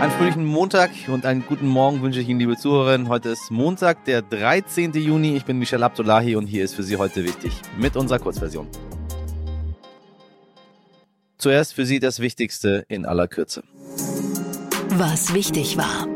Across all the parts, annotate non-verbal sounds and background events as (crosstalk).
Einen fröhlichen Montag und einen guten Morgen wünsche ich Ihnen, liebe Zuhörerinnen. Heute ist Montag, der 13. Juni. Ich bin Michel Abdullahi und hier ist für Sie heute wichtig mit unserer Kurzversion. Zuerst für Sie das Wichtigste in aller Kürze. Was wichtig war.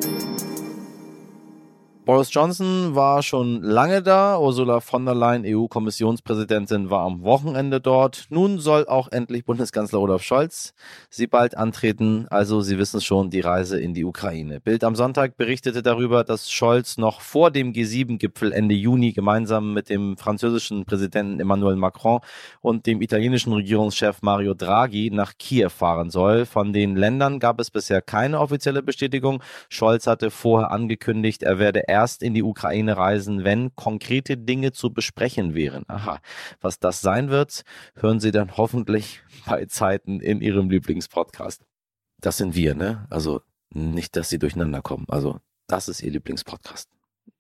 Boris Johnson war schon lange da. Ursula von der Leyen, EU-Kommissionspräsidentin, war am Wochenende dort. Nun soll auch endlich Bundeskanzler Olaf Scholz sie bald antreten. Also, Sie wissen schon, die Reise in die Ukraine. Bild am Sonntag berichtete darüber, dass Scholz noch vor dem G7-Gipfel Ende Juni gemeinsam mit dem französischen Präsidenten Emmanuel Macron und dem italienischen Regierungschef Mario Draghi nach Kiew fahren soll. Von den Ländern gab es bisher keine offizielle Bestätigung. Scholz hatte vorher angekündigt, er werde in die Ukraine reisen, wenn konkrete Dinge zu besprechen wären. Aha, was das sein wird, hören Sie dann hoffentlich bei Zeiten in Ihrem Lieblingspodcast. Das sind wir, ne? Also nicht, dass Sie durcheinander kommen. Also das ist Ihr Lieblingspodcast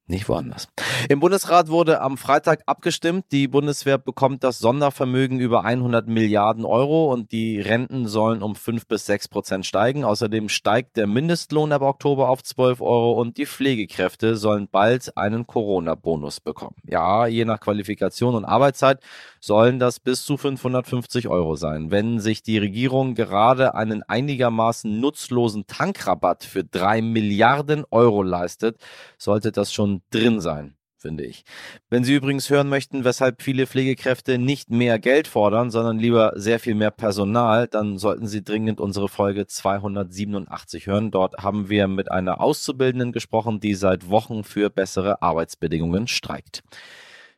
nicht woanders. Im Bundesrat wurde am Freitag abgestimmt. Die Bundeswehr bekommt das Sondervermögen über 100 Milliarden Euro und die Renten sollen um 5 bis 6 Prozent steigen. Außerdem steigt der Mindestlohn ab Oktober auf 12 Euro und die Pflegekräfte sollen bald einen Corona-Bonus bekommen. Ja, je nach Qualifikation und Arbeitszeit sollen das bis zu 550 Euro sein. Wenn sich die Regierung gerade einen einigermaßen nutzlosen Tankrabatt für 3 Milliarden Euro leistet, sollte das schon drin sein, finde ich. Wenn Sie übrigens hören möchten, weshalb viele Pflegekräfte nicht mehr Geld fordern, sondern lieber sehr viel mehr Personal, dann sollten Sie dringend unsere Folge 287 hören. Dort haben wir mit einer Auszubildenden gesprochen, die seit Wochen für bessere Arbeitsbedingungen streikt.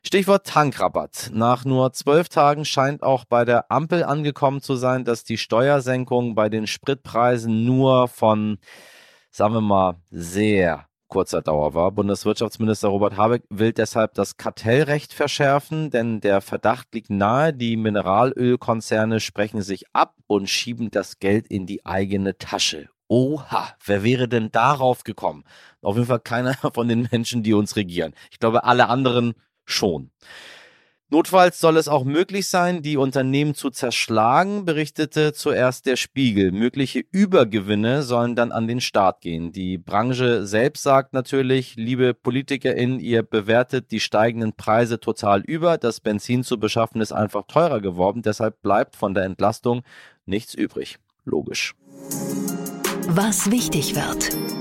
Stichwort Tankrabatt. Nach nur zwölf Tagen scheint auch bei der Ampel angekommen zu sein, dass die Steuersenkung bei den Spritpreisen nur von, sagen wir mal, sehr kurzer Dauer war. Bundeswirtschaftsminister Robert Habeck will deshalb das Kartellrecht verschärfen, denn der Verdacht liegt nahe, die Mineralölkonzerne sprechen sich ab und schieben das Geld in die eigene Tasche. Oha, wer wäre denn darauf gekommen? Auf jeden Fall keiner (laughs) von den Menschen, die uns regieren. Ich glaube, alle anderen schon. Notfalls soll es auch möglich sein, die Unternehmen zu zerschlagen, berichtete zuerst der Spiegel. Mögliche Übergewinne sollen dann an den Staat gehen. Die Branche selbst sagt natürlich, liebe PolitikerInnen, ihr bewertet die steigenden Preise total über. Das Benzin zu beschaffen ist einfach teurer geworden. Deshalb bleibt von der Entlastung nichts übrig. Logisch. Was wichtig wird.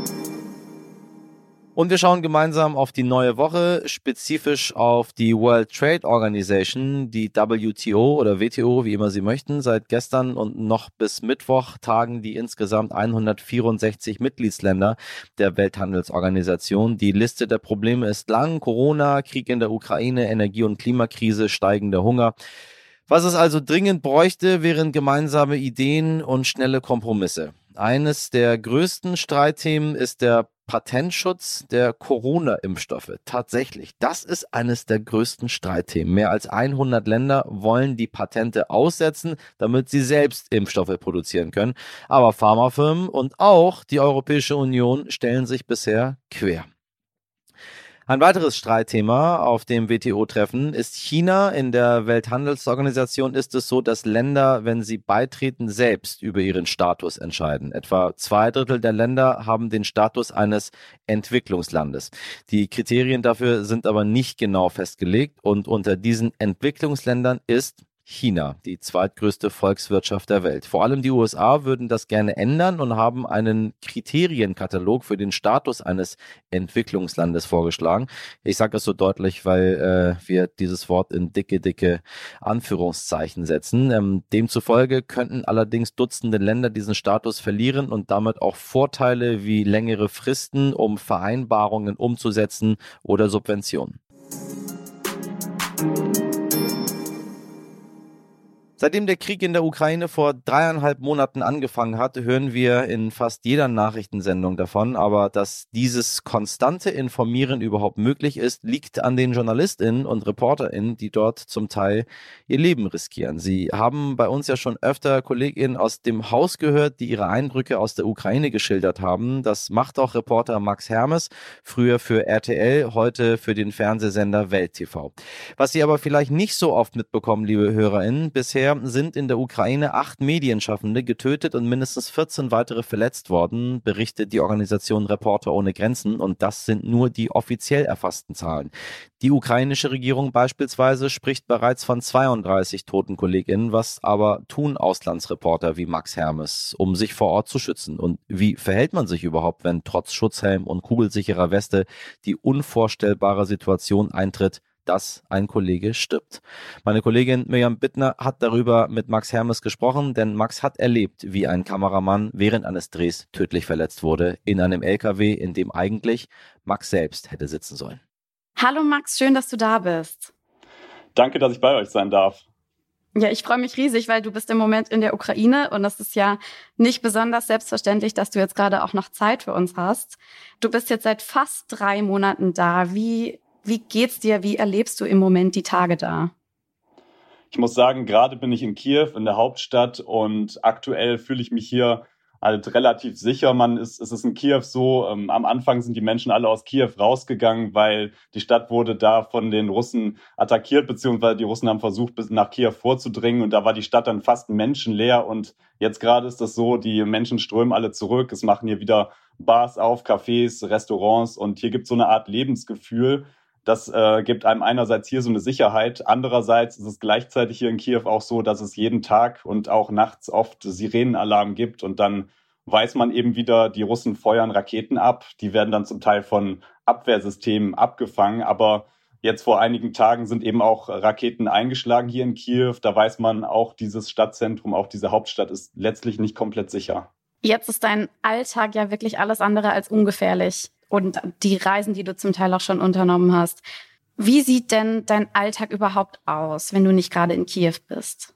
Und wir schauen gemeinsam auf die neue Woche, spezifisch auf die World Trade Organization, die WTO oder WTO, wie immer Sie möchten. Seit gestern und noch bis Mittwoch tagen die insgesamt 164 Mitgliedsländer der Welthandelsorganisation. Die Liste der Probleme ist lang. Corona, Krieg in der Ukraine, Energie- und Klimakrise, steigender Hunger. Was es also dringend bräuchte, wären gemeinsame Ideen und schnelle Kompromisse. Eines der größten Streitthemen ist der Patentschutz der Corona-Impfstoffe. Tatsächlich, das ist eines der größten Streitthemen. Mehr als 100 Länder wollen die Patente aussetzen, damit sie selbst Impfstoffe produzieren können. Aber Pharmafirmen und auch die Europäische Union stellen sich bisher quer. Ein weiteres Streitthema auf dem WTO-Treffen ist China. In der Welthandelsorganisation ist es so, dass Länder, wenn sie beitreten, selbst über ihren Status entscheiden. Etwa zwei Drittel der Länder haben den Status eines Entwicklungslandes. Die Kriterien dafür sind aber nicht genau festgelegt und unter diesen Entwicklungsländern ist China, die zweitgrößte Volkswirtschaft der Welt. Vor allem die USA würden das gerne ändern und haben einen Kriterienkatalog für den Status eines Entwicklungslandes vorgeschlagen. Ich sage das so deutlich, weil äh, wir dieses Wort in dicke, dicke Anführungszeichen setzen. Ähm, demzufolge könnten allerdings Dutzende Länder diesen Status verlieren und damit auch Vorteile wie längere Fristen, um Vereinbarungen umzusetzen oder Subventionen. Seitdem der Krieg in der Ukraine vor dreieinhalb Monaten angefangen hat, hören wir in fast jeder Nachrichtensendung davon. Aber dass dieses konstante Informieren überhaupt möglich ist, liegt an den JournalistInnen und ReporterInnen, die dort zum Teil ihr Leben riskieren. Sie haben bei uns ja schon öfter KollegInnen aus dem Haus gehört, die ihre Eindrücke aus der Ukraine geschildert haben. Das macht auch Reporter Max Hermes, früher für RTL, heute für den Fernsehsender Welt TV. Was Sie aber vielleicht nicht so oft mitbekommen, liebe HörerInnen, bisher bisher sind in der Ukraine acht Medienschaffende getötet und mindestens 14 weitere verletzt worden, berichtet die Organisation Reporter ohne Grenzen. Und das sind nur die offiziell erfassten Zahlen. Die ukrainische Regierung beispielsweise spricht bereits von 32 toten KollegInnen. Was aber tun Auslandsreporter wie Max Hermes, um sich vor Ort zu schützen? Und wie verhält man sich überhaupt, wenn trotz Schutzhelm und kugelsicherer Weste die unvorstellbare Situation eintritt, dass ein Kollege stirbt. Meine Kollegin Mirjam Bittner hat darüber mit Max Hermes gesprochen, denn Max hat erlebt, wie ein Kameramann während eines Drehs tödlich verletzt wurde in einem LKW, in dem eigentlich Max selbst hätte sitzen sollen. Hallo Max, schön, dass du da bist. Danke, dass ich bei euch sein darf. Ja, ich freue mich riesig, weil du bist im Moment in der Ukraine und das ist ja nicht besonders selbstverständlich, dass du jetzt gerade auch noch Zeit für uns hast. Du bist jetzt seit fast drei Monaten da. Wie wie geht's dir? Wie erlebst du im Moment die Tage da? Ich muss sagen, gerade bin ich in Kiew, in der Hauptstadt und aktuell fühle ich mich hier halt relativ sicher. Man ist, es ist in Kiew so, ähm, am Anfang sind die Menschen alle aus Kiew rausgegangen, weil die Stadt wurde da von den Russen attackiert, beziehungsweise die Russen haben versucht, bis nach Kiew vorzudringen und da war die Stadt dann fast menschenleer und jetzt gerade ist das so, die Menschen strömen alle zurück, es machen hier wieder Bars auf, Cafés, Restaurants und hier gibt es so eine Art Lebensgefühl, das äh, gibt einem einerseits hier so eine Sicherheit, andererseits ist es gleichzeitig hier in Kiew auch so, dass es jeden Tag und auch nachts oft Sirenenalarm gibt und dann weiß man eben wieder, die Russen feuern Raketen ab, die werden dann zum Teil von Abwehrsystemen abgefangen, aber jetzt vor einigen Tagen sind eben auch Raketen eingeschlagen hier in Kiew, da weiß man auch, dieses Stadtzentrum, auch diese Hauptstadt ist letztlich nicht komplett sicher. Jetzt ist dein Alltag ja wirklich alles andere als ungefährlich und die Reisen, die du zum Teil auch schon unternommen hast. Wie sieht denn dein Alltag überhaupt aus, wenn du nicht gerade in Kiew bist?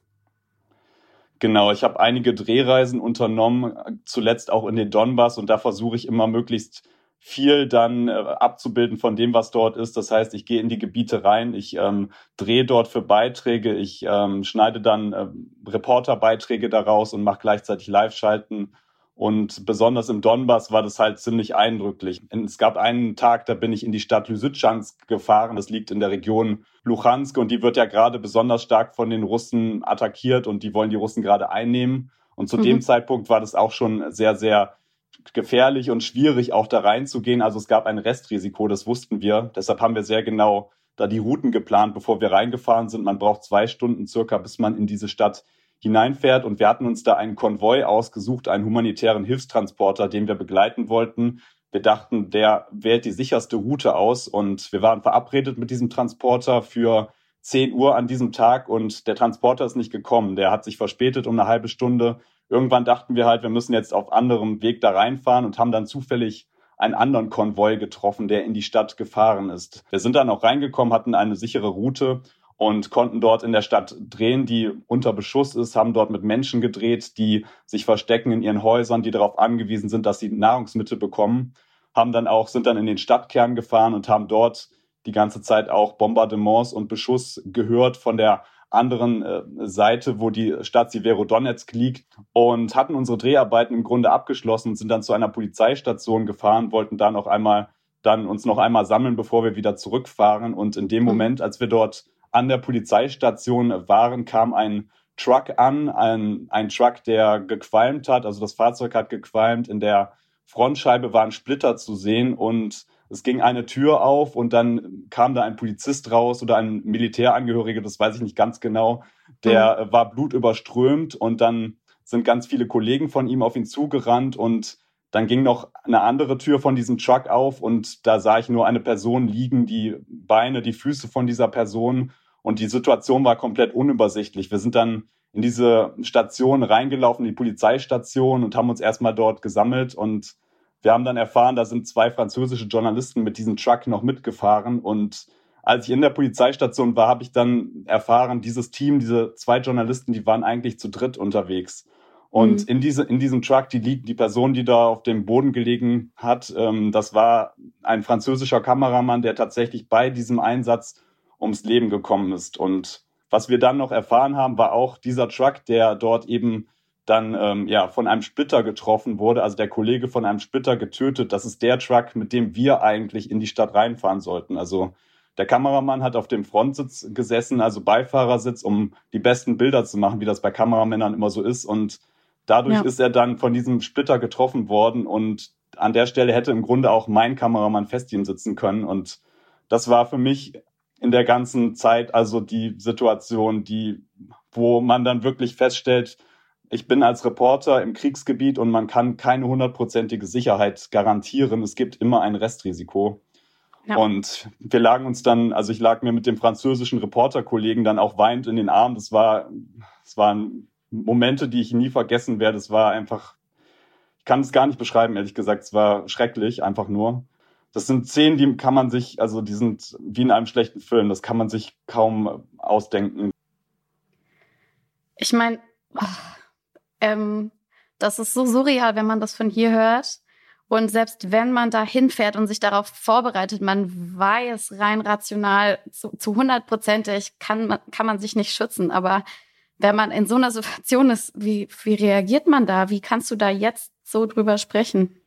Genau, ich habe einige Drehreisen unternommen, zuletzt auch in den Donbass und da versuche ich immer möglichst viel dann äh, abzubilden von dem, was dort ist. Das heißt, ich gehe in die Gebiete rein, ich ähm, drehe dort für Beiträge, ich ähm, schneide dann äh, Reporterbeiträge daraus und mache gleichzeitig Live-Schalten und besonders im Donbass war das halt ziemlich eindrücklich. Es gab einen Tag, da bin ich in die Stadt Lysychansk gefahren. Das liegt in der Region Luhansk und die wird ja gerade besonders stark von den Russen attackiert und die wollen die Russen gerade einnehmen. Und zu mhm. dem Zeitpunkt war das auch schon sehr, sehr gefährlich und schwierig, auch da reinzugehen. Also es gab ein Restrisiko, das wussten wir. Deshalb haben wir sehr genau da die Routen geplant, bevor wir reingefahren sind. Man braucht zwei Stunden circa, bis man in diese Stadt hineinfährt. Und wir hatten uns da einen Konvoi ausgesucht, einen humanitären Hilfstransporter, den wir begleiten wollten. Wir dachten, der wählt die sicherste Route aus und wir waren verabredet mit diesem Transporter für 10 Uhr an diesem Tag und der Transporter ist nicht gekommen. Der hat sich verspätet um eine halbe Stunde. Irgendwann dachten wir halt, wir müssen jetzt auf anderem Weg da reinfahren und haben dann zufällig einen anderen Konvoi getroffen, der in die Stadt gefahren ist. Wir sind dann auch reingekommen, hatten eine sichere Route und konnten dort in der Stadt drehen, die unter Beschuss ist, haben dort mit Menschen gedreht, die sich verstecken in ihren Häusern, die darauf angewiesen sind, dass sie Nahrungsmittel bekommen, haben dann auch, sind dann in den Stadtkern gefahren und haben dort die ganze Zeit auch Bombardements und Beschuss gehört von der anderen äh, Seite, wo die Stadt Severodonetsk liegt und hatten unsere Dreharbeiten im Grunde abgeschlossen und sind dann zu einer Polizeistation gefahren, wollten da noch einmal dann uns noch einmal sammeln, bevor wir wieder zurückfahren und in dem mhm. Moment, als wir dort an der Polizeistation waren, kam ein Truck an, ein, ein Truck, der gequalmt hat. Also das Fahrzeug hat gequalmt. In der Frontscheibe waren Splitter zu sehen und es ging eine Tür auf und dann kam da ein Polizist raus oder ein Militärangehöriger, das weiß ich nicht ganz genau. Der mhm. war blutüberströmt und dann sind ganz viele Kollegen von ihm auf ihn zugerannt und dann ging noch eine andere Tür von diesem Truck auf und da sah ich nur eine Person liegen, die Beine, die Füße von dieser Person und die Situation war komplett unübersichtlich. Wir sind dann in diese Station reingelaufen, die Polizeistation und haben uns erstmal dort gesammelt und wir haben dann erfahren, da sind zwei französische Journalisten mit diesem Truck noch mitgefahren und als ich in der Polizeistation war, habe ich dann erfahren, dieses Team, diese zwei Journalisten, die waren eigentlich zu dritt unterwegs. Und mhm. in, diese, in diesem Truck, die, die Person, die da auf dem Boden gelegen hat, ähm, das war ein französischer Kameramann, der tatsächlich bei diesem Einsatz ums Leben gekommen ist. Und was wir dann noch erfahren haben, war auch dieser Truck, der dort eben dann ähm, ja von einem Splitter getroffen wurde, also der Kollege von einem Splitter getötet. Das ist der Truck, mit dem wir eigentlich in die Stadt reinfahren sollten. Also Der Kameramann hat auf dem Frontsitz gesessen, also Beifahrersitz, um die besten Bilder zu machen, wie das bei Kameramännern immer so ist. Und dadurch ja. ist er dann von diesem Splitter getroffen worden und an der Stelle hätte im Grunde auch mein Kameramann fest ihm sitzen können. Und das war für mich in der ganzen Zeit also die Situation, die, wo man dann wirklich feststellt, ich bin als Reporter im Kriegsgebiet und man kann keine hundertprozentige Sicherheit garantieren. Es gibt immer ein Restrisiko. Ja. Und wir lagen uns dann, also ich lag mir mit dem französischen Reporterkollegen dann auch weinend in den Armen. Das war, das waren Momente, die ich nie vergessen werde. Es war einfach, ich kann es gar nicht beschreiben, ehrlich gesagt. Es war schrecklich, einfach nur. Das sind Szenen, die kann man sich, also die sind wie in einem schlechten Film. Das kann man sich kaum ausdenken. Ich meine, ähm, das ist so surreal, wenn man das von hier hört. Und selbst wenn man da hinfährt und sich darauf vorbereitet, man weiß rein rational zu, zu hundertprozentig, kann man, kann man sich nicht schützen. Aber wenn man in so einer Situation ist, wie, wie reagiert man da? Wie kannst du da jetzt so drüber sprechen?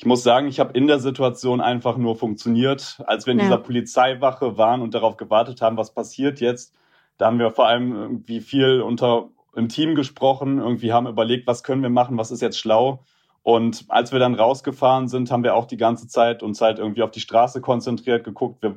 Ich muss sagen, ich habe in der Situation einfach nur funktioniert. Als wir in ja. dieser Polizeiwache waren und darauf gewartet haben, was passiert jetzt, da haben wir vor allem irgendwie viel unter im Team gesprochen, irgendwie haben überlegt, was können wir machen, was ist jetzt schlau. Und als wir dann rausgefahren sind, haben wir auch die ganze Zeit uns halt irgendwie auf die Straße konzentriert, geguckt, wir,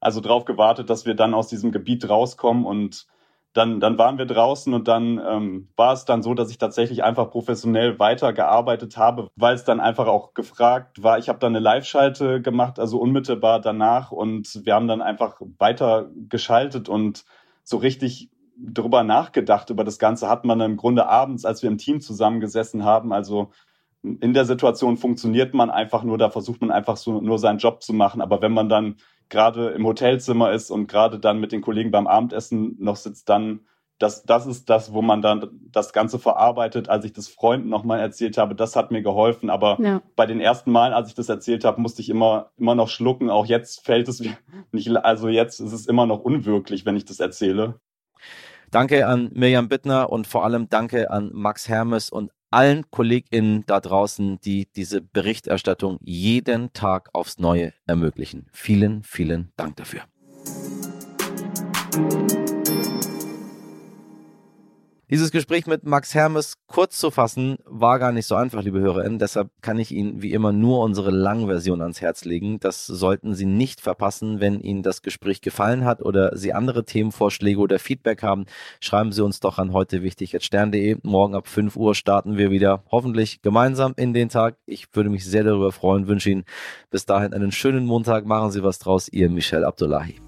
also drauf gewartet, dass wir dann aus diesem Gebiet rauskommen und dann, dann waren wir draußen und dann ähm, war es dann so, dass ich tatsächlich einfach professionell weitergearbeitet habe, weil es dann einfach auch gefragt war. Ich habe dann eine Live-Schalte gemacht, also unmittelbar danach und wir haben dann einfach weiter geschaltet und so richtig drüber nachgedacht über das Ganze hat man im Grunde abends, als wir im Team zusammengesessen haben. Also in der Situation funktioniert man einfach nur, da versucht man einfach so nur seinen Job zu machen. Aber wenn man dann gerade im Hotelzimmer ist und gerade dann mit den Kollegen beim Abendessen noch sitzt, dann das, das ist das, wo man dann das Ganze verarbeitet. Als ich das Freunden nochmal erzählt habe, das hat mir geholfen. Aber ja. bei den ersten Malen, als ich das erzählt habe, musste ich immer, immer noch schlucken. Auch jetzt fällt es (laughs) nicht, also jetzt ist es immer noch unwirklich, wenn ich das erzähle. Danke an Mirjam Bittner und vor allem danke an Max Hermes und allen KollegInnen da draußen, die diese Berichterstattung jeden Tag aufs Neue ermöglichen. Vielen, vielen Dank dafür. Dieses Gespräch mit Max Hermes kurz zu fassen, war gar nicht so einfach, liebe HörerInnen. Deshalb kann ich Ihnen wie immer nur unsere Langversion ans Herz legen. Das sollten Sie nicht verpassen. Wenn Ihnen das Gespräch gefallen hat oder Sie andere Themenvorschläge oder Feedback haben, schreiben Sie uns doch an heute wichtig stern.de. Morgen ab 5 Uhr starten wir wieder, hoffentlich gemeinsam in den Tag. Ich würde mich sehr darüber freuen, wünsche Ihnen bis dahin einen schönen Montag. Machen Sie was draus. Ihr Michel Abdullahi.